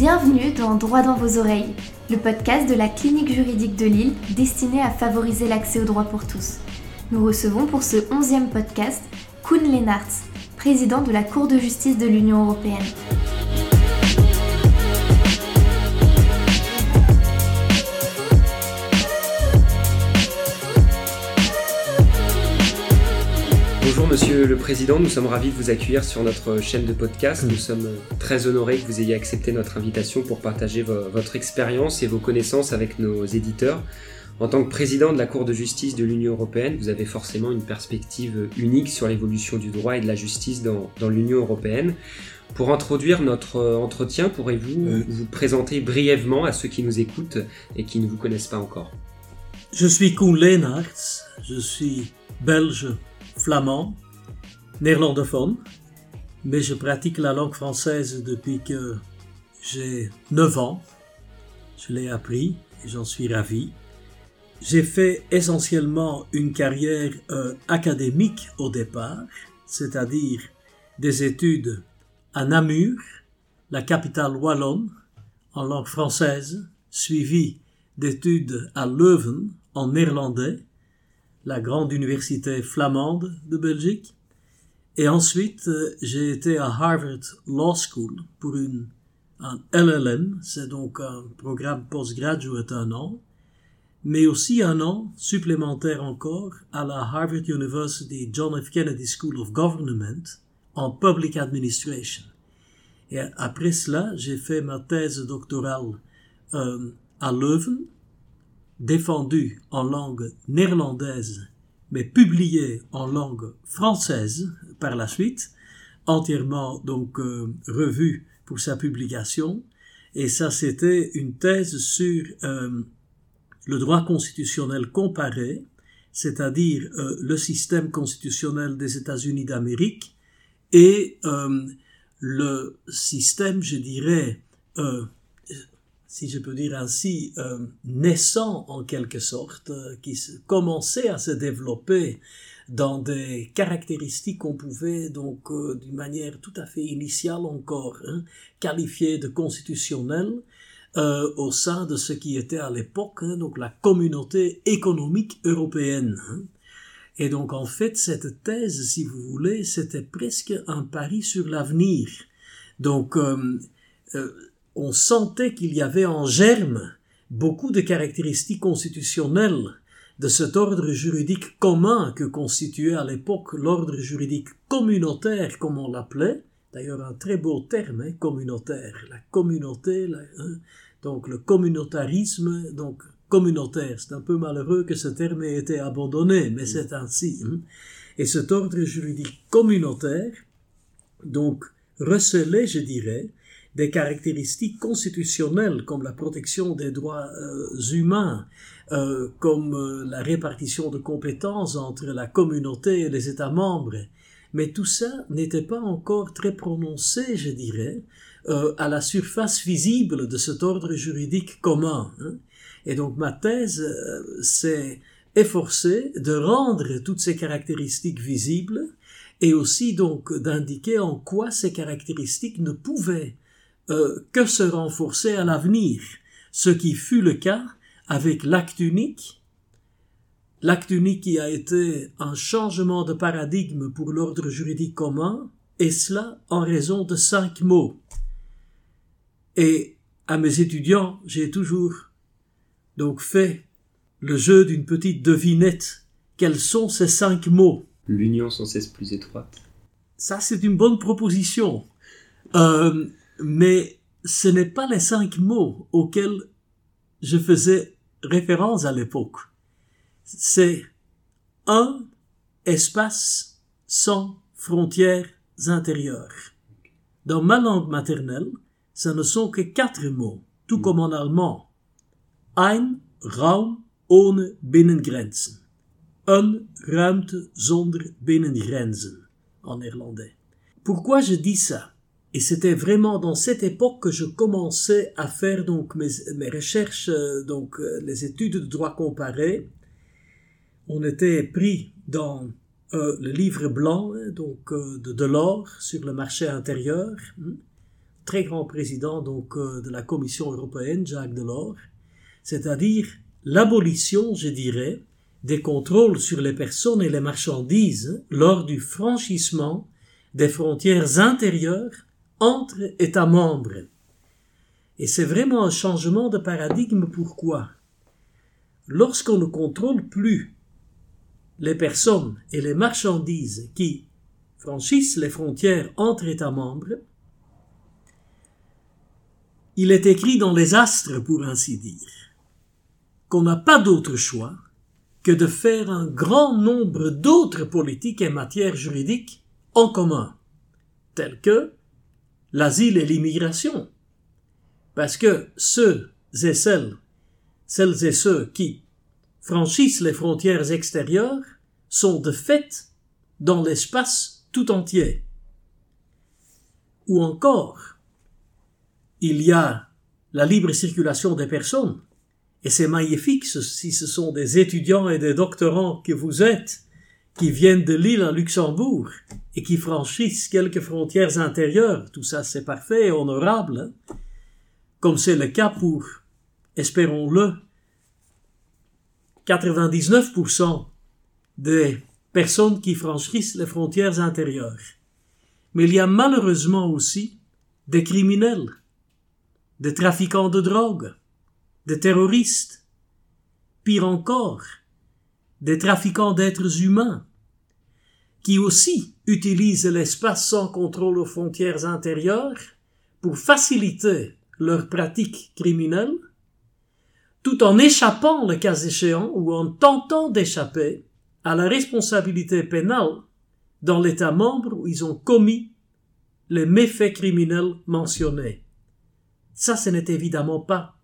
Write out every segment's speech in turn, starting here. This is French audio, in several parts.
Bienvenue dans Droit dans vos oreilles, le podcast de la clinique juridique de Lille destiné à favoriser l'accès au droit pour tous. Nous recevons pour ce onzième podcast Koen Lennartz, président de la Cour de justice de l'Union européenne. Bonjour Monsieur le Président, nous sommes ravis de vous accueillir sur notre chaîne de podcast. Nous sommes très honorés que vous ayez accepté notre invitation pour partager votre expérience et vos connaissances avec nos éditeurs. En tant que président de la Cour de justice de l'Union européenne, vous avez forcément une perspective unique sur l'évolution du droit et de la justice dans, l'Union européenne. Pour introduire notre entretien, pourrez-vous vous présenter brièvement à ceux qui nous écoutent et qui ne vous connaissent pas encore? Je suis Koen Leenaerts, je suis belge flamand, néerlandophone, mais je pratique la langue française depuis que j'ai 9 ans. Je l'ai appris et j'en suis ravi. J'ai fait essentiellement une carrière euh, académique au départ, c'est-à-dire des études à Namur, la capitale wallonne, en langue française, suivies d'études à Leuven en néerlandais, la grande université flamande de Belgique. Et ensuite, euh, j'ai été à Harvard Law School pour une, un LLM, c'est donc un programme postgraduate un an, mais aussi un an supplémentaire encore à la Harvard University John F. Kennedy School of Government en Public Administration. Et après cela, j'ai fait ma thèse doctorale euh, à Leuven, défendu en langue néerlandaise, mais publié en langue française par la suite, entièrement donc euh, revu pour sa publication. Et ça, c'était une thèse sur euh, le droit constitutionnel comparé, c'est-à-dire euh, le système constitutionnel des États-Unis d'Amérique et le système, je dirais, si je peux dire ainsi, euh, naissant en quelque sorte, euh, qui commençait à se développer dans des caractéristiques qu'on pouvait donc euh, d'une manière tout à fait initiale encore hein, qualifier de constitutionnelles au sein de ce qui était à l'époque hein, donc la communauté économique européenne. Hein. Et donc en fait cette thèse, si vous voulez, c'était presque un pari sur l'avenir. Donc on sentait qu'il y avait en germe beaucoup de caractéristiques constitutionnelles de cet ordre juridique commun que constituait à l'époque l'ordre juridique communautaire, comme on l'appelait, d'ailleurs un très beau terme, hein, communautaire, la communauté, hein, donc le communautarisme, donc communautaire. C'est un peu malheureux que ce terme ait été abandonné, mais c'est ainsi. Hein. Et cet ordre juridique communautaire, donc recelait, je dirais, des caractéristiques constitutionnelles comme la protection des droits euh, humains, euh, comme euh, la répartition de compétences entre la communauté et les États membres. Mais tout ça n'était pas encore très prononcé, je dirais, à la surface visible de cet ordre juridique commun. Hein. Et donc ma thèse s'est efforcée de rendre toutes ces caractéristiques visibles et aussi donc d'indiquer en quoi ces caractéristiques ne pouvaient euh, que se renforcer à l'avenir, ce qui fut le cas avec l'acte unique, l'acte unique qui a été un changement de paradigme pour l'ordre juridique commun, et cela en raison de cinq mots. Et à mes étudiants, j'ai toujours donc fait le jeu d'une petite devinette. Quels sont ces cinq mots? L'union sans cesse plus étroite. Ça, c'est une bonne proposition. Euh, mais ce n'est pas les cinq mots auxquels je faisais référence à l'époque. C'est un espace sans frontières intérieures. Dans ma langue maternelle, ce ne sont que quatre mots, tout mm. comme en allemand. Ein Raum ohne Binnengrenzen. Un ruimte zonder binnengrenzen en néerlandais. Pourquoi je dis ça? Et c'était vraiment dans cette époque que je commençais à faire donc mes, mes recherches, euh, donc euh, les études de droit comparé. On était pris dans euh, le livre blanc hein, donc de Delors sur le marché intérieur. très grand président donc euh, de la Commission européenne, Jacques Delors, c'est-à-dire l'abolition, je dirais, des contrôles sur les personnes et les marchandises lors du franchissement des frontières intérieures entre États membres. Et c'est vraiment un changement de paradigme. Pourquoi? Lorsqu'on ne contrôle plus les personnes et les marchandises qui franchissent les frontières entre États membres, il est écrit dans les astres, pour ainsi dire, qu'on n'a pas d'autre choix que de faire un grand nombre d'autres politiques et matières juridiques en commun, telles que l'asile et l'immigration. Parce que ceux et celles, celles et ceux qui franchissent les frontières extérieures sont de fait dans l'espace tout entier. Ou encore, il y a la libre circulation des personnes, et c'est magnifique si ce sont des étudiants et des doctorants que vous êtes, qui viennent de l'île à Luxembourg et qui franchissent quelques frontières intérieures. Tout ça, c'est parfait et honorable, hein. comme c'est le cas pour, espérons-le, 99% des personnes qui franchissent les frontières intérieures. Mais il y a malheureusement aussi des criminels, des trafiquants de drogue, des terroristes, pire encore, des trafiquants d'êtres humains, qui aussi utilisent l'espace sans contrôle aux frontières intérieures pour faciliter leurs pratiques criminelles, tout en échappant le cas échéant ou en tentant d'échapper à la responsabilité pénale dans l'État membre où ils ont commis les méfaits criminels mentionnés. Ça, ce n'est évidemment pas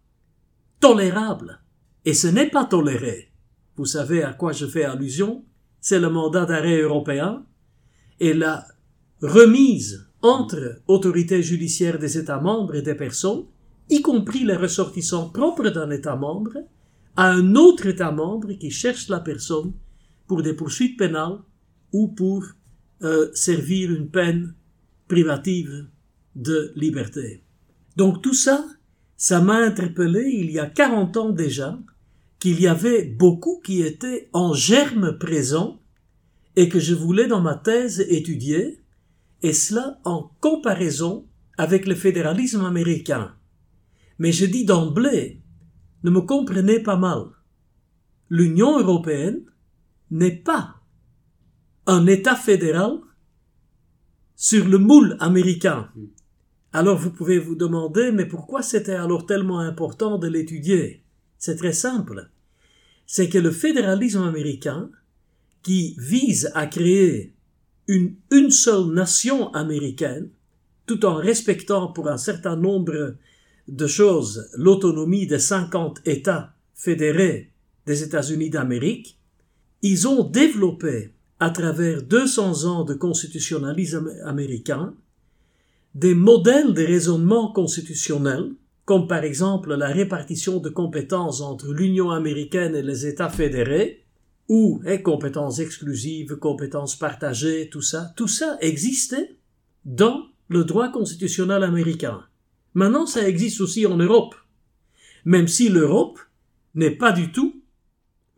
tolérable. Et ce n'est pas toléré. Vous savez à quoi je fais allusion? C'est le mandat d'arrêt européen et la remise entre autorités judiciaires des États membres et des personnes, y compris les ressortissants propres d'un État membre, à un autre État membre qui cherche la personne pour des poursuites pénales ou pour euh, servir une peine privative de liberté. Donc tout ça, ça m'a interpellé il y a 40 ans déjà qu'il y avait beaucoup qui étaient en germe présent et que je voulais dans ma thèse étudier, et cela en comparaison avec le fédéralisme américain. Mais je dis d'emblée, ne me comprenez pas mal. L'Union européenne n'est pas un État fédéral sur le moule américain. Alors vous pouvez vous demander, mais pourquoi c'était alors tellement important de l'étudier? C'est très simple. C'est que le fédéralisme américain, qui vise à créer une, une seule nation américaine, tout en respectant pour un certain nombre de choses l'autonomie des 50 États fédérés des États-Unis d'Amérique, ils ont développé, à travers 200 ans de constitutionnalisme américain, des modèles de raisonnement constitutionnel, comme par exemple la répartition de compétences entre l'Union américaine et les États fédérés, ou eh, compétences exclusives, compétences partagées, tout ça, tout ça existait dans le droit constitutionnel américain. Maintenant, ça existe aussi en Europe. Même si l'Europe n'est pas du tout,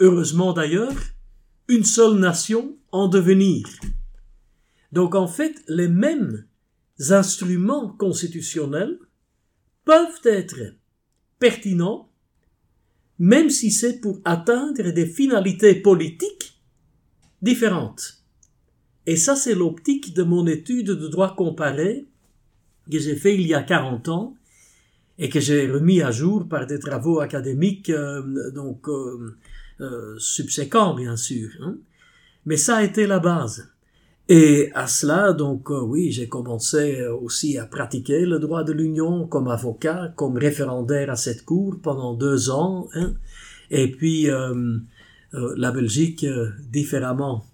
heureusement d'ailleurs, une seule nation en devenir. Donc en fait, les mêmes instruments constitutionnels peuvent être pertinents, même si c'est pour atteindre des finalités politiques différentes. Et ça, c'est l'optique de mon étude de droit comparé que j'ai fait il y a 40 ans et que j'ai remis à jour par des travaux académiques euh, donc euh, euh, subséquents bien sûr. Hein. Mais ça a été la base. Et à cela, donc euh, oui, j'ai commencé euh, aussi à pratiquer le droit de l'union comme avocat, comme référendaire à cette cour pendant deux ans. Hein. Et puis euh, la Belgique, différemment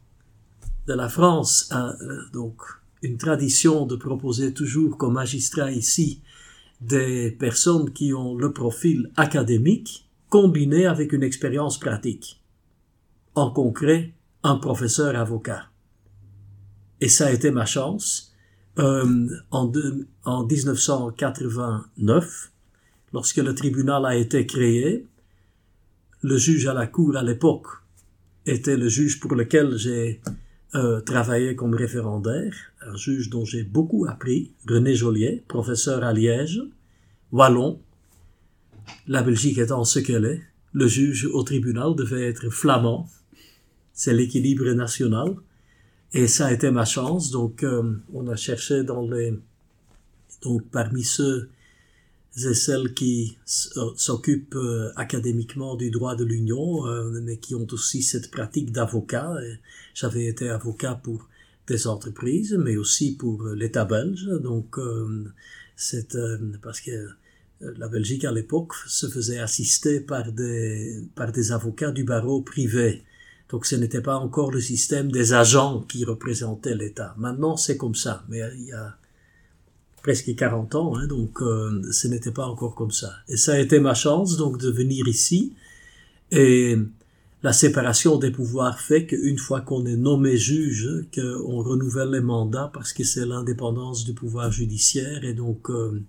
de la France, a donc une tradition de proposer toujours comme magistrat ici des personnes qui ont le profil académique combiné avec une expérience pratique. En concret, un professeur avocat. Et ça a été ma chance, euh, en, en 1989, lorsque le tribunal a été créé, le juge à la cour à l'époque était le juge pour lequel j'ai euh, travaillé comme référendaire, un juge dont j'ai beaucoup appris, René Joliet, professeur à Liège, wallon. La Belgique étant ce qu'elle est, le juge au tribunal devait être flamand. C'est l'équilibre national. Et ça a été ma chance. Donc, euh, on a cherché dans les, donc parmi ceux et celles qui euh, s'occupent euh, académiquement du droit de l'Union, mais qui ont aussi cette pratique d'avocat. J'avais été avocat pour des entreprises, mais aussi pour l'État belge. Donc, c'est parce que la Belgique à l'époque se faisait assister par des, par des avocats du barreau privé. Donc ce n'était pas encore le système des agents qui représentaient l'État. Maintenant c'est comme ça, mais il y a presque 40 ans, hein, donc euh, ce n'était pas encore comme ça. Et ça a été ma chance donc de venir ici. Et la séparation des pouvoirs fait qu'une fois qu'on est nommé juge, qu'on renouvelle les mandats parce que c'est l'indépendance du pouvoir judiciaire et donc euh,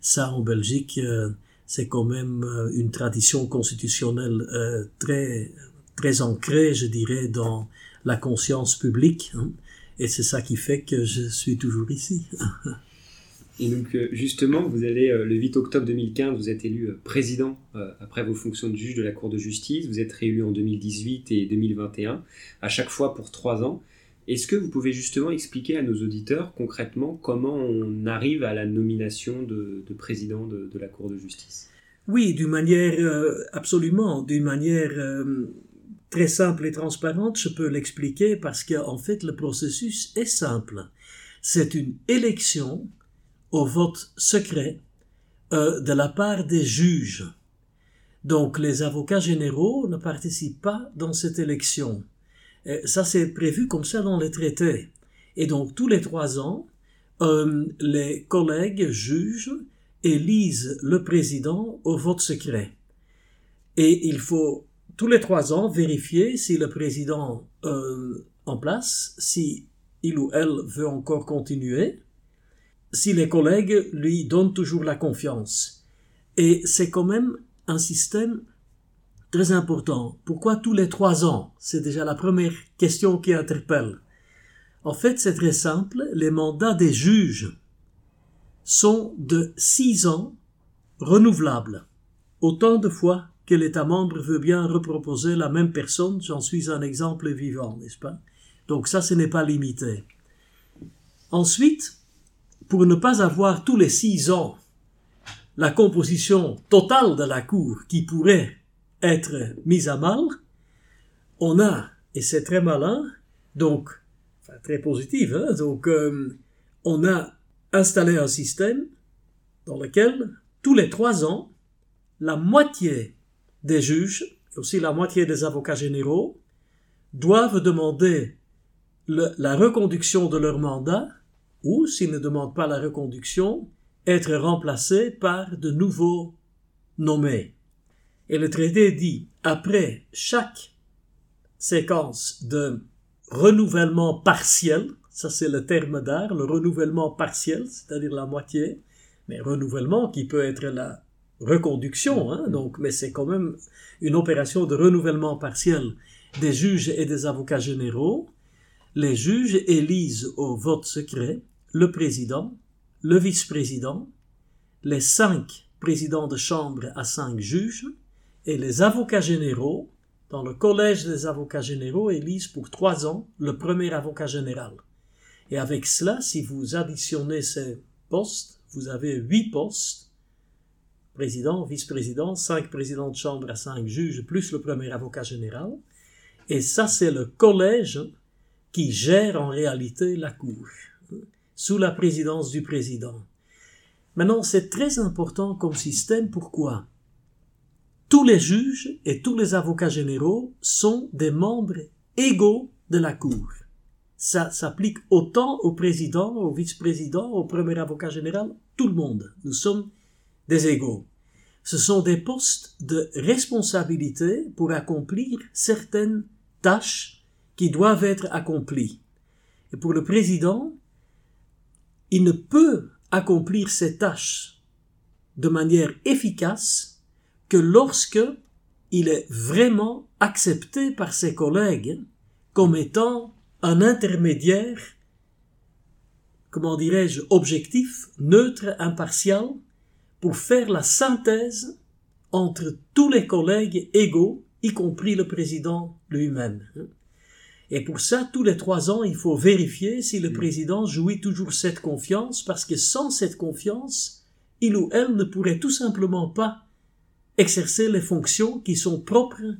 ça, en Belgique, euh, c'est quand même euh, une tradition constitutionnelle euh, très, très ancrée, je dirais, dans la conscience publique. Hein. et c'est ça qui fait que je suis toujours ici. Et donc justement, vous allez le 8 octobre 2015, vous êtes élu président après vos fonctions de juge de la Cour de justice. Vous êtes réélu en 2018 et 2021, à chaque fois pour trois ans. Est-ce que vous pouvez justement expliquer à nos auditeurs concrètement comment on arrive à la nomination de, président de, la Cour de justice? Oui, d'une manière euh, absolument, d'une manière euh, très simple et transparente, je peux l'expliquer parce qu'en fait le processus est simple. C'est une élection au vote secret euh, de la part des juges. Donc les avocats généraux ne participent pas dans cette élection. Euh, ça, c'est prévu comme ça dans les traités. Et donc, tous les trois ans, euh, les collègues juges élisent le président au vote secret. Et il faut tous les trois ans vérifier si le président euh, en place, si il ou elle veut encore continuer, si les collègues lui donnent toujours la confiance. Et c'est quand même un système Très important. Pourquoi tous les trois ans? C'est déjà la première question qui interpelle. En fait, c'est très simple. Les mandats des juges sont de six ans renouvelables. Autant de fois que l'État membre veut bien reproposer la même personne, j'en suis un exemple vivant, n'est-ce pas? Donc ça, ce n'est pas limité. Ensuite, pour ne pas avoir tous les six ans la composition totale de la Cour qui pourrait être mise à mal, on a, et c'est très malin, donc, très positif, hein, donc, euh, on a installé un système dans lequel, tous les trois ans, la moitié des juges, aussi la moitié des avocats généraux, doivent demander la reconduction de leur mandat, ou, s'ils ne demandent pas la reconduction, être remplacés par de nouveaux nommés. Et le traité dit, après chaque séquence de renouvellement partiel, ça c'est le terme d'art, le renouvellement partiel, c'est-à-dire la moitié, mais renouvellement qui peut être la reconduction, hein, donc, mais c'est quand même une opération de renouvellement partiel des juges et des avocats généraux. Les juges élisent au vote secret le président, le vice-président, les cinq présidents de chambre à cinq juges, et les avocats généraux, dans le collège des avocats généraux, élisent pour trois ans le premier avocat général. Et avec cela, si vous additionnez ces postes, vous avez huit postes, président, vice-président, cinq présidents de chambre à cinq juges, plus le premier avocat général. Et ça, c'est le collège qui gère en réalité la Cour, sous la présidence du président. Maintenant, c'est très important comme système. Pourquoi? Tous les juges et tous les avocats généraux sont des membres égaux de la Cour. Ça s'applique autant au président, au vice-président, au premier avocat général, tout le monde. Nous sommes des égaux. Ce sont des postes de responsabilité pour accomplir certaines tâches qui doivent être accomplies. Et pour le président, il ne peut accomplir ses tâches de manière efficace que lorsque il est vraiment accepté par ses collègues comme étant un intermédiaire, comment dirais-je, objectif, neutre, impartial, pour faire la synthèse entre tous les collègues égaux, y compris le président lui-même. Et pour ça, tous les trois ans, il faut vérifier si le mm. président jouit toujours cette confiance, parce que sans cette confiance, il ou elle ne pourrait tout simplement pas exercer les fonctions qui sont propres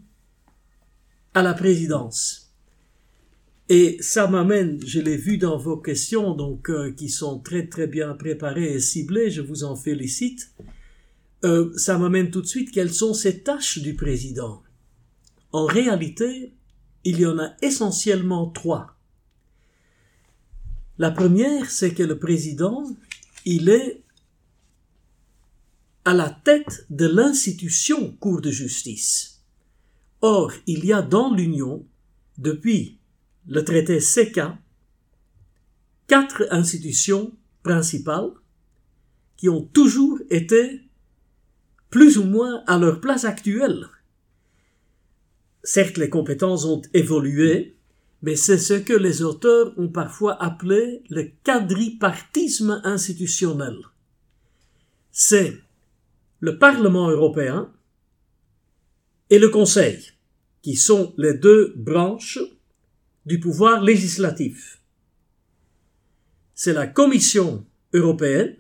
à la présidence. Et ça m'amène, je l'ai vu dans vos questions, donc euh, qui sont très très bien préparées et ciblées, je vous en félicite. Euh, ça m'amène tout de suite quelles sont ces tâches du président? En réalité, il y en a essentiellement trois. La première, c'est que le président, il est à la tête de l'institution Cour de justice. Or, il y a dans l'Union, depuis le traité CECA, quatre institutions principales qui ont toujours été plus ou moins à leur place actuelle. Certes, les compétences ont évolué, mais c'est ce que les auteurs ont parfois appelé le quadripartisme institutionnel. C'est le Parlement européen et le Conseil, qui sont les deux branches du pouvoir législatif. C'est la Commission européenne,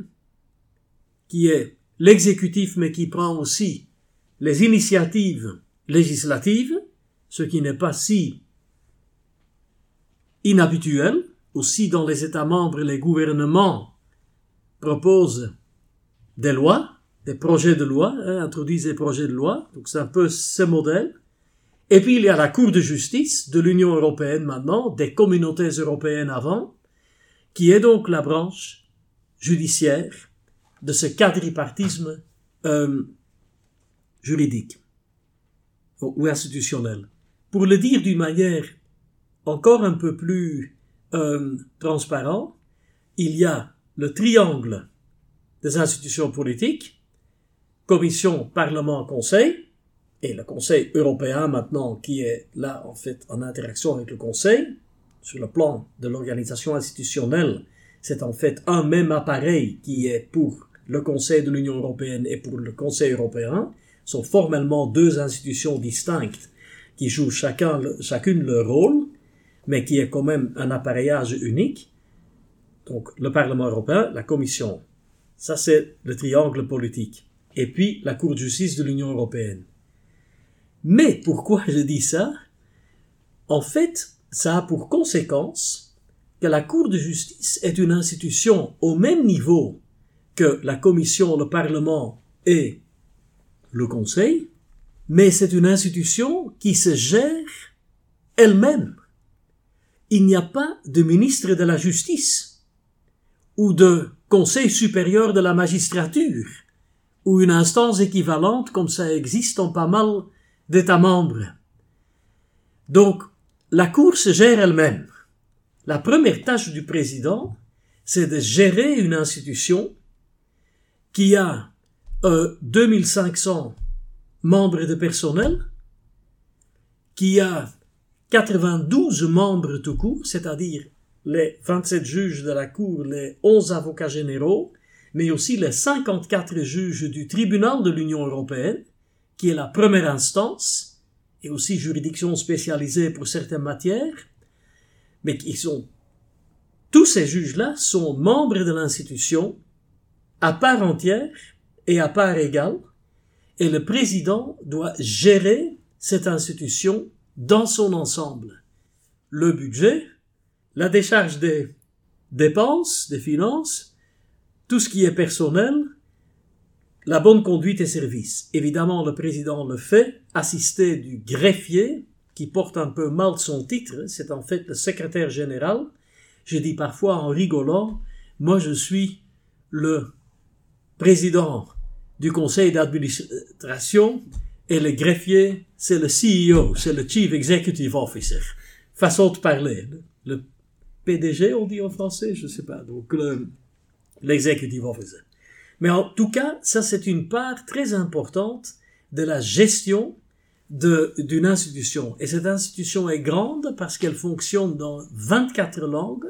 qui est l'exécutif mais qui prend aussi les initiatives législatives, ce qui n'est pas si inhabituel. Aussi dans les États membres, les gouvernements proposent des lois, des projets de loi, hein, introduisent des projets de loi, donc c'est un peu ce modèle. Et puis il y a la Cour de justice de l'Union européenne maintenant, des communautés européennes avant, qui est donc la branche judiciaire de ce quadripartisme euh, juridique ou institutionnel. Pour le dire d'une manière encore un peu plus euh, transparente, il y a le triangle des institutions politiques, Commission, Parlement, Conseil, et le Conseil européen maintenant qui est là en fait en interaction avec le Conseil, sur le plan de l'organisation institutionnelle, c'est en fait un même appareil qui est pour le Conseil de l'Union européenne et pour le Conseil européen, sont formellement deux institutions distinctes qui jouent chacun, chacune leur rôle, mais qui est quand même un appareillage unique. Donc le Parlement européen, la Commission, ça c'est le triangle politique. Et puis la Cour de justice de l'Union européenne. Mais pourquoi je dis ça? En fait, ça a pour conséquence que la Cour de justice est une institution au même niveau que la Commission, le Parlement et le Conseil, mais c'est une institution qui se gère elle-même. Il n'y a pas de ministre de la Justice ou de Conseil supérieur de la magistrature ou une instance équivalente comme ça existe en pas mal d'États membres. Donc, la Cour se gère elle-même. La première tâche du président, c'est de gérer une institution qui a euh, 2500 membres de personnel, qui a 92 membres tout court, c'est-à-dire les 27 juges de la Cour, les 11 avocats généraux, mais aussi les 54 juges du tribunal de l'Union européenne, qui est la première instance, et aussi juridiction spécialisée pour certaines matières, mais qui sont, tous ces juges-là sont membres de l'institution à part entière et à part égale, et le président doit gérer cette institution dans son ensemble. Le budget, la décharge des dépenses, des finances, tout ce qui est personnel, la bonne conduite et service. Évidemment, le président le fait, assisté du greffier, qui porte un peu mal son titre, c'est en fait le secrétaire général. Je dis parfois en rigolant, moi je suis le président du conseil d'administration et le greffier, c'est le CEO, c'est le Chief Executive Officer. Façon de parler. Le PDG, on dit en français, je sais pas. Donc, l'executive officer. Mais en tout cas, ça c'est une part très importante de la gestion d'une institution. Et cette institution est grande parce qu'elle fonctionne dans 24 langues,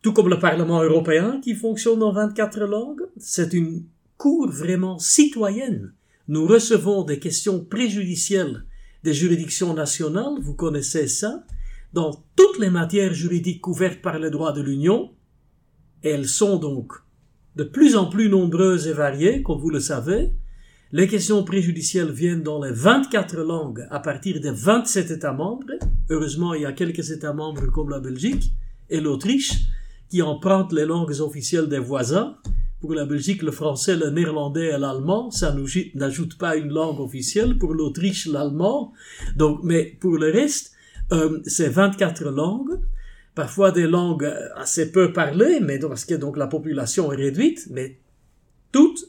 tout comme le Parlement européen qui fonctionne dans 24 langues. C'est une cour vraiment citoyenne. Nous recevons des questions préjudicielles des juridictions nationales, vous connaissez ça, dans toutes les matières juridiques couvertes par le droit de l'Union, elles sont donc de plus en plus nombreuses et variées, comme vous le savez. Les questions préjudicielles viennent dans les 24 langues à partir des 27 États membres. Heureusement, il y a quelques États membres comme la Belgique et l'Autriche qui empruntent les langues officielles des voisins. Pour la Belgique, le français, le néerlandais et l'allemand, ça n'ajoute pas une langue officielle. Pour l'Autriche, l'allemand. Donc, mais pour le reste, euh, c'est 24 langues parfois des langues assez peu parlées, mais parce que donc la population est réduite, mais toutes,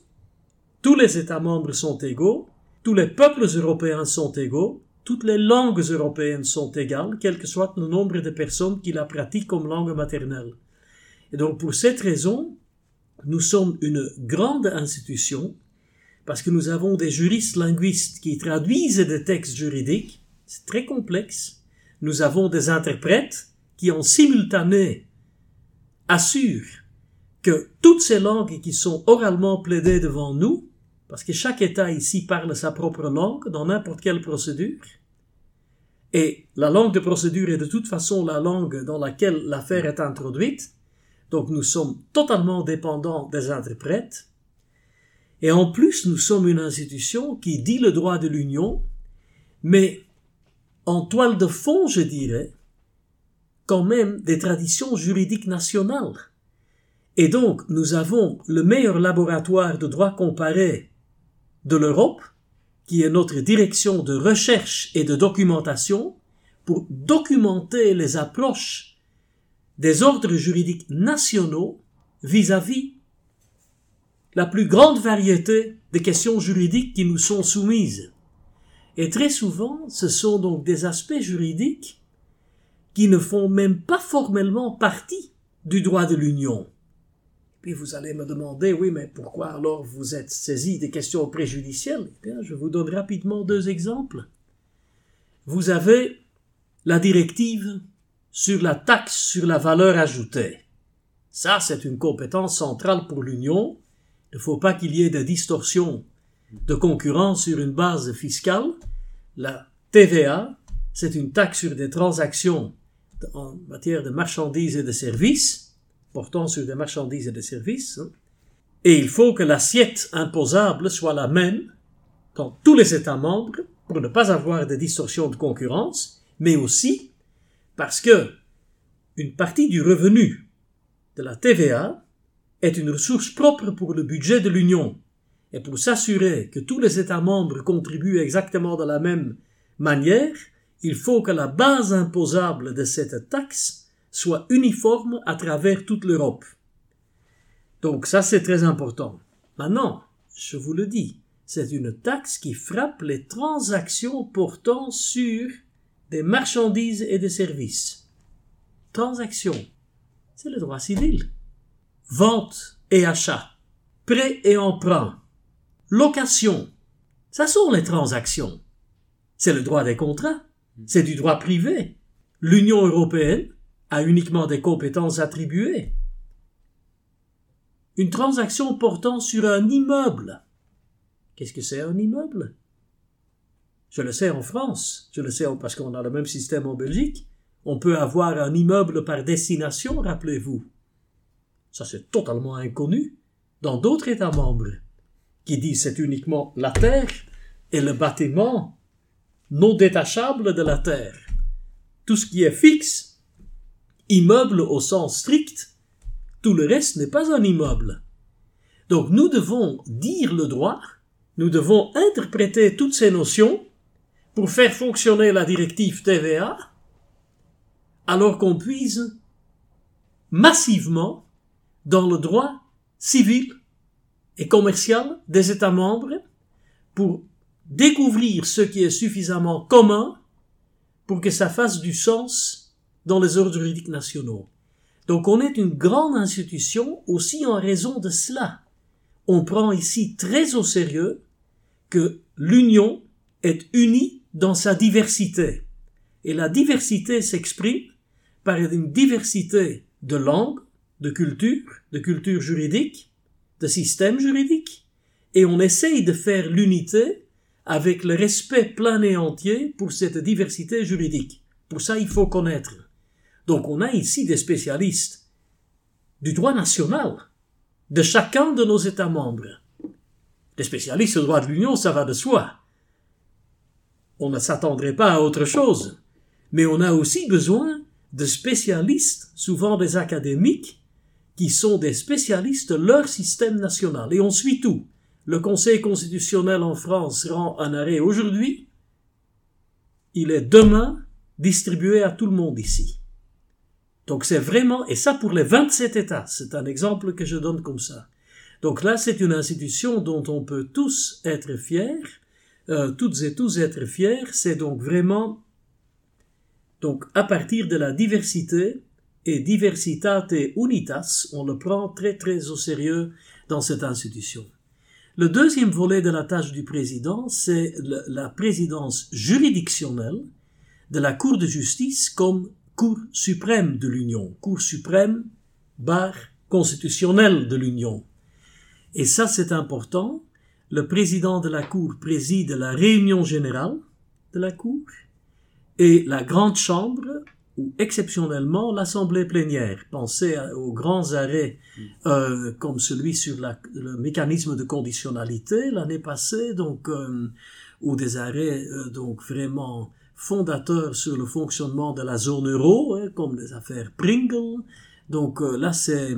tous les États membres sont égaux, tous les peuples européens sont égaux, toutes les langues européennes sont égales, quel que soit le nombre de personnes qui la pratiquent comme langue maternelle. Et donc pour cette raison, nous sommes une grande institution, parce que nous avons des juristes linguistes qui traduisent des textes juridiques, c'est très complexe. Nous avons des interprètes qui en simultané assurent que toutes ces langues qui sont oralement plaidées devant nous, parce que chaque État ici parle sa propre langue dans n'importe quelle procédure, et la langue de procédure est de toute façon la langue dans laquelle l'affaire est introduite, donc nous sommes totalement dépendants des interprètes, et en plus nous sommes une institution qui dit le droit de l'Union, mais en toile de fond, je dirais, quand même des traditions juridiques nationales. Et donc, nous avons le meilleur laboratoire de droit comparé de l'Europe, qui est notre direction de recherche et de documentation, pour documenter les approches des ordres juridiques nationaux vis-à-vis la plus grande variété des questions juridiques qui nous sont soumises. Et très souvent, ce sont donc des aspects juridiques qui ne font même pas formellement partie du droit de l'Union. Puis vous allez me demander, oui, mais pourquoi alors vous êtes saisi des questions préjudicielles? Eh bien, je vous donne rapidement deux exemples. Vous avez la directive sur la taxe sur la valeur ajoutée. Ça, c'est une compétence centrale pour l'Union. Il ne faut pas qu'il y ait de distorsions de concurrence sur une base fiscale. La TVA, c'est une taxe sur des transactions en matière de marchandises et de services, portant sur des marchandises et des services, hein. et il faut que l'assiette imposable soit la même dans tous les États membres pour ne pas avoir de distorsion de concurrence, mais aussi parce que une partie du revenu de la TVA est une ressource propre pour le budget de l'Union. Et pour s'assurer que tous les États membres contribuent exactement de la même manière, il faut que la base imposable de cette taxe soit uniforme à travers toute l'Europe. Donc ça c'est très important. Maintenant, je vous le dis, c'est une taxe qui frappe les transactions portant sur des marchandises et des services. Transactions, c'est le droit civil. Vente et achat, prêt et emprunt, location, ça sont les transactions. C'est le droit des contrats. C'est du droit privé. L'Union européenne a uniquement des compétences attribuées. Une transaction portant sur un immeuble. Qu'est-ce que c'est un immeuble? Je le sais en France, je le sais parce qu'on a le même système en Belgique. On peut avoir un immeuble par destination, rappelez-vous. Ça c'est totalement inconnu dans d'autres États membres qui disent c'est uniquement la terre et le bâtiment non détachable de la terre. Tout ce qui est fixe, immeuble au sens strict, tout le reste n'est pas un immeuble. Donc nous devons dire le droit, nous devons interpréter toutes ces notions pour faire fonctionner la directive TVA, alors qu'on puise massivement dans le droit civil et commercial des États membres pour découvrir ce qui est suffisamment commun pour que ça fasse du sens dans les ordres juridiques nationaux. Donc on est une grande institution aussi en raison de cela. On prend ici très au sérieux que l'Union est unie dans sa diversité. Et la diversité s'exprime par une diversité de langues, de cultures, de cultures juridiques, de systèmes juridiques, et on essaye de faire l'unité avec le respect plein et entier pour cette diversité juridique. Pour ça, il faut connaître. Donc on a ici des spécialistes du droit national, de chacun de nos États membres. Les spécialistes du droit de l'Union, ça va de soi. On ne s'attendrait pas à autre chose. Mais on a aussi besoin de spécialistes, souvent des académiques, qui sont des spécialistes de leur système national. Et on suit tout. Le Conseil constitutionnel en France rend un arrêt aujourd'hui. Il est demain distribué à tout le monde ici. Donc c'est vraiment, et ça pour les 27 États, c'est un exemple que je donne comme ça. Donc là, c'est une institution dont on peut tous être fiers, euh, toutes et tous être fiers. C'est donc vraiment, donc à partir de la diversité et diversitate unitas, on le prend très très au sérieux dans cette institution. Le deuxième volet de la tâche du président, c'est la présidence juridictionnelle de la Cour de justice comme Cour suprême de l'Union, Cour suprême, barre constitutionnelle de l'Union. Et ça, c'est important. Le président de la Cour préside la réunion générale de la Cour et la grande chambre ou exceptionnellement l'assemblée plénière. Pensez aux grands arrêts euh, comme celui sur le mécanisme de conditionnalité l'année passée, donc euh, ou des arrêts euh, donc vraiment fondateurs sur le fonctionnement de la zone euro, hein, comme les affaires Pringle. Donc là, c'est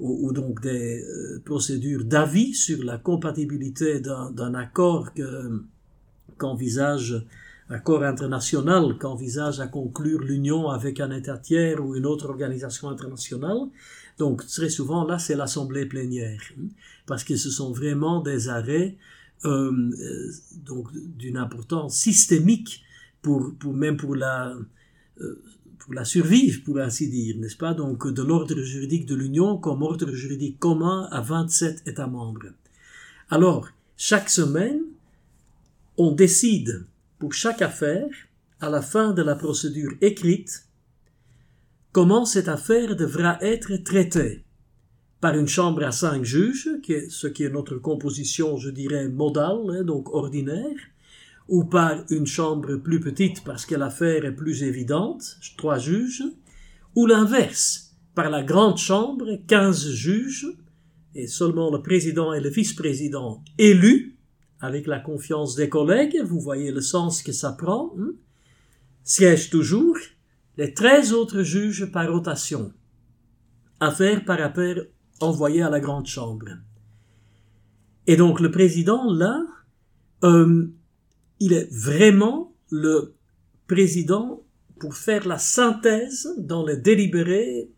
ou, donc des procédures d'avis sur la compatibilité d'un accord qu'envisage accord international qu'envisage à conclure l'Union avec un État tiers ou une autre organisation internationale. Donc très souvent là c'est l'assemblée plénière hein, parce que ce sont vraiment des arrêts euh, euh, d'une importance systémique pour, pour même pour la euh, pour la survivre, pour ainsi dire, n'est-ce pas? Donc de l'ordre juridique de l'Union comme ordre juridique commun à 27 États membres. Alors, chaque semaine, on décide pour chaque affaire, à la fin de la procédure écrite, comment cette affaire devra être traitée. Par une chambre à cinq juges, ce qui est notre composition, je dirais, modale, hein, donc ordinaire, ou par une chambre plus petite parce que l'affaire est plus évidente, trois juges, ou l'inverse, par la grande chambre, quinze juges, et seulement le président et le vice-président élus, avec la confiance des collègues, vous voyez le sens que ça prend, hein, siègent toujours les treize autres juges par rotation, affaire par affaire envoyée à la grande chambre. Et donc le président, là, euh, il est vraiment le président pour faire la synthèse dans les délibérés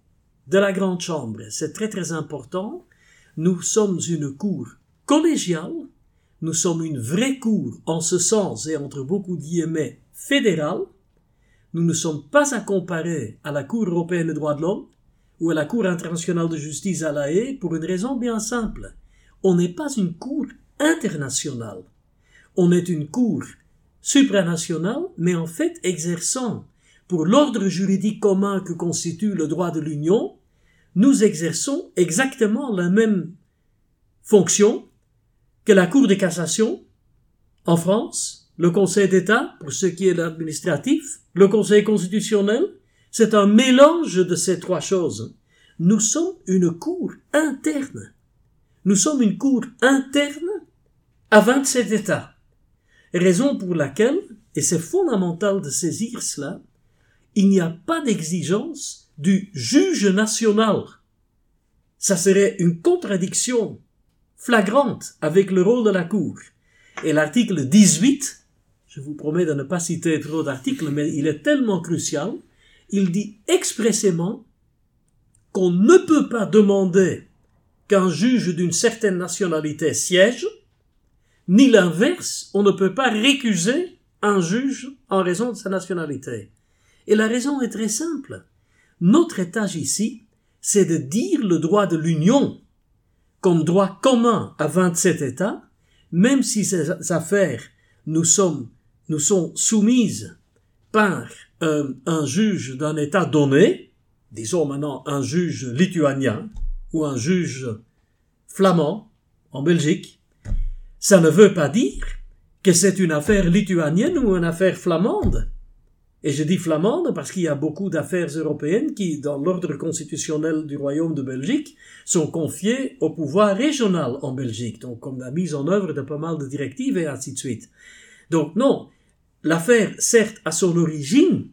de la grande chambre. C'est très très important. Nous sommes une cour collégiale nous sommes une vraie cour en ce sens et entre beaucoup de guillemets fédérale. Nous ne sommes pas à comparer à la Cour européenne des droits de l'homme ou à la Cour internationale de justice à La Haye pour une raison bien simple. On n'est pas une cour internationale. On est une cour supranationale, mais en fait exerçant pour l'ordre juridique commun que constitue le droit de l'Union, nous exerçons exactement la même fonction que la Cour de cassation, en France, le Conseil d'État, pour ce qui est l'administratif, le Conseil constitutionnel, c'est un mélange de ces trois choses. Nous sommes une cour interne. Nous sommes une cour interne à 27 États. Raison pour laquelle, et c'est fondamental de saisir cela, il n'y a pas d'exigence du juge national. Ça serait une contradiction flagrante avec le rôle de la Cour. Et l'article 18, je vous promets de ne pas citer trop d'articles, mais il est tellement crucial, il dit expressément qu'on ne peut pas demander qu'un juge d'une certaine nationalité siège, ni l'inverse, on ne peut pas récuser un juge en raison de sa nationalité. Et la raison est très simple. Notre étage ici, c'est de dire le droit de l'Union comme droit commun à 27 États, même si ces affaires nous, nous sont soumises par euh, un juge d'un État donné, disons maintenant un juge lituanien ou un juge flamand en Belgique, ça ne veut pas dire que c'est une affaire lituanienne ou une affaire flamande. Et je dis flamande parce qu'il y a beaucoup d'affaires européennes qui, dans l'ordre constitutionnel du Royaume de Belgique, sont confiées au pouvoir régional en Belgique, donc comme la mise en œuvre de pas mal de directives et ainsi de suite. Donc non, l'affaire, certes, a son origine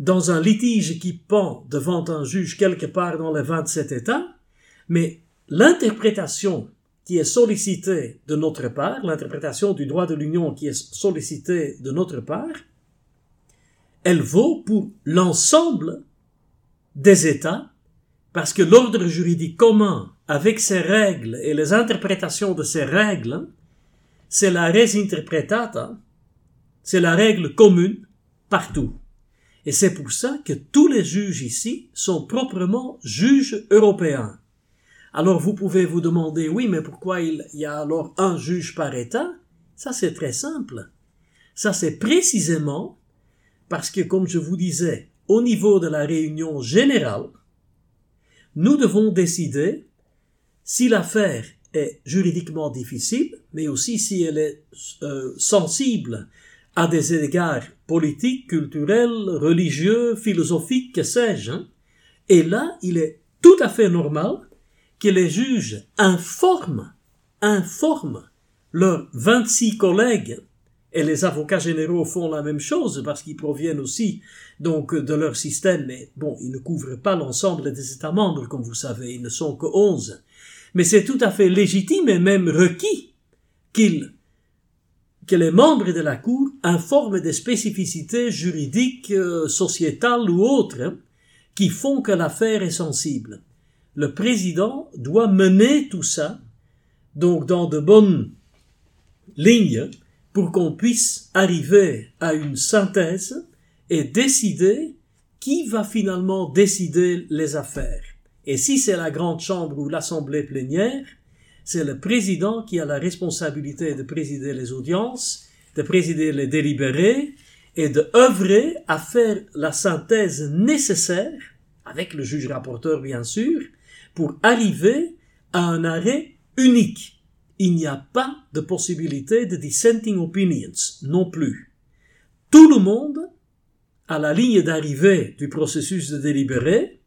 dans un litige qui pend devant un juge quelque part dans les 27 États, mais l'interprétation qui est sollicitée de notre part, l'interprétation du droit de l'Union qui est sollicitée de notre part, elle vaut pour l'ensemble des États, parce que l'ordre juridique commun, avec ses règles et les interprétations de ces règles, c'est la res interpretata, c'est la règle commune partout. Et c'est pour ça que tous les juges ici sont proprement juges européens. Alors vous pouvez vous demander, oui, mais pourquoi il y a alors un juge par État? Ça c'est très simple. Ça c'est précisément parce que, comme je vous disais, au niveau de la réunion générale, nous devons décider si l'affaire est juridiquement difficile, mais aussi si elle est euh, sensible à des égards politiques, culturels, religieux, philosophiques, que sais-je. Hein. Et là, il est tout à fait normal que les juges informent, informent leurs 26 collègues, et les avocats généraux font la même chose parce qu'ils proviennent aussi donc de leur système, mais bon, ils ne couvrent pas l'ensemble des États membres, comme vous savez, ils ne sont que 11. Mais c'est tout à fait légitime et même requis qu'ils que les membres de la Cour informent des spécificités juridiques, euh, sociétales ou autres, hein, qui font que l'affaire est sensible. Le président doit mener tout ça, donc dans de bonnes lignes, pour qu'on puisse arriver à une synthèse et décider qui va finalement décider les affaires. Et si c'est la grande chambre ou l'assemblée plénière, c'est le président qui a la responsabilité de présider les audiences, de présider les délibérés et de œuvrer à faire la synthèse nécessaire, avec le juge rapporteur bien sûr, pour arriver à un arrêt unique. Il n'y a pas de possibilité de dissenting opinions non plus. Tout le monde, à la ligne d'arrivée du processus de délibéré,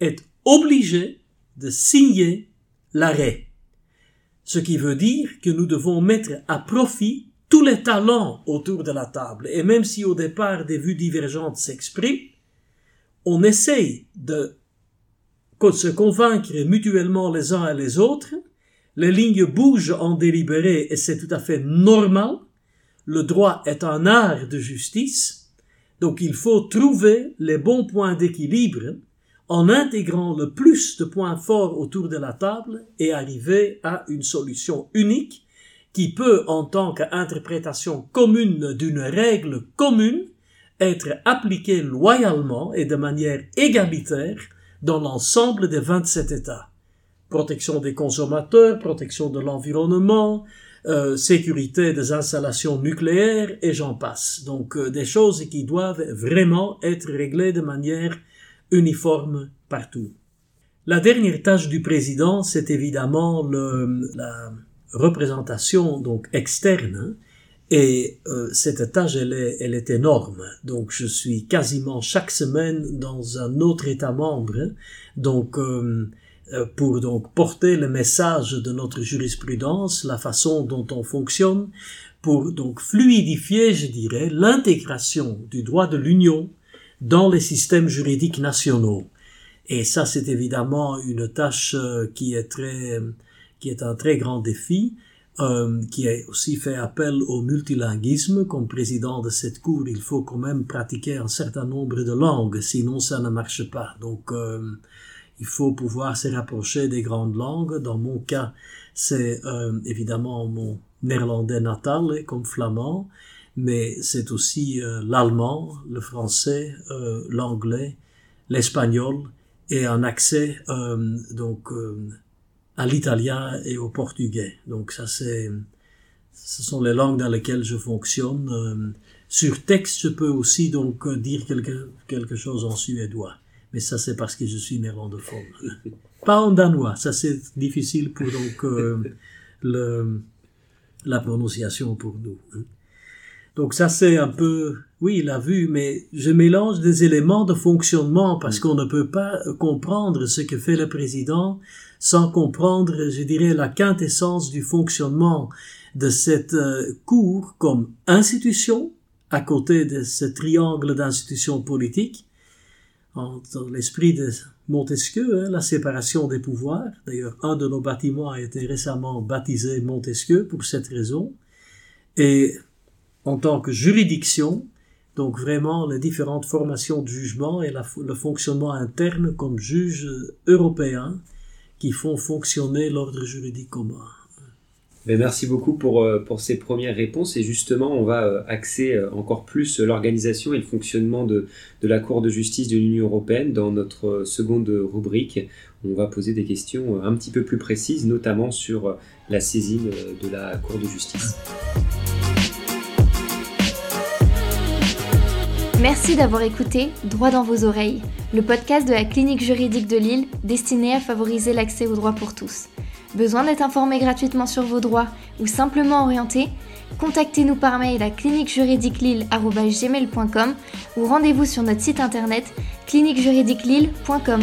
est obligé de signer l'arrêt. Ce qui veut dire que nous devons mettre à profit tous les talents autour de la table. Et même si au départ des vues divergentes s'expriment, on essaye de se convaincre mutuellement les uns et les autres, les lignes bougent en délibéré et c'est tout à fait normal. Le droit est un art de justice, donc il faut trouver les bons points d'équilibre en intégrant le plus de points forts autour de la table et arriver à une solution unique qui peut, en tant qu'interprétation commune d'une règle commune, être appliquée loyalement et de manière égalitaire dans l'ensemble des 27 États. Protection des consommateurs, protection de l'environnement, euh, sécurité des installations nucléaires et j'en passe. Donc euh, des choses qui doivent vraiment être réglées de manière uniforme partout. La dernière tâche du président, c'est évidemment le, la représentation donc externe hein, et euh, cette tâche, elle est, elle est énorme. Donc, je suis quasiment chaque semaine dans un autre État membre. Donc, euh, euh, pour donc porter le message de notre jurisprudence, la façon dont on fonctionne, pour donc fluidifier, je dirais, l'intégration du droit de l'Union dans les systèmes juridiques nationaux. Et ça, c'est évidemment une tâche qui est très, qui est un très grand défi. Euh, qui a aussi fait appel au multilinguisme. Comme président de cette cour, il faut quand même pratiquer un certain nombre de langues, sinon ça ne marche pas. Donc, euh, il faut pouvoir se rapprocher des grandes langues. Dans mon cas, c'est euh, évidemment mon néerlandais natal, comme flamand, mais c'est aussi l'allemand, le français, l'anglais, l'espagnol et un accès donc à l'italien et au portugais. Donc ça c'est ce sont les langues dans lesquelles je fonctionne. sur texte, je peux aussi donc dire quelque, quelque chose en suédois. Mais ça, c'est parce que je suis néerlandophone. Pas en danois, ça c'est difficile pour donc le, la prononciation pour nous. Hein. Donc ça c'est un peu, oui, la vue, mais je mélange des éléments de fonctionnement parce mm. qu'on ne peut pas comprendre ce que fait le président sans comprendre, je dirais, la quintessence du fonctionnement de cette euh, cour comme institution à côté de ce triangle d'institutions politiques dans l'esprit de Montesquieu, hein, la séparation des pouvoirs. D'ailleurs, un de nos bâtiments a été récemment baptisé Montesquieu pour cette raison. Et en tant que juridiction, donc vraiment les différentes formations de jugement et le fonctionnement interne comme juge européen qui font fonctionner l'ordre juridique commun. Ben, merci beaucoup pour, euh, pour ces premières réponses et justement on va euh, axer euh, encore plus l'organisation et le fonctionnement de, de la Cour de justice de l'Union européenne dans notre seconde rubrique. On va poser des questions un petit peu plus précises, notamment sur la saisine de la Cour de justice. Merci d'avoir écouté Droit dans vos oreilles, le podcast de la clinique juridique de Lille destiné à favoriser l'accès au droit pour tous. Besoin d'être informé gratuitement sur vos droits ou simplement orienté? Contactez-nous par mail à cliniquejuridiquelille.com ou rendez-vous sur notre site internet cliniquejuridiquelille.com.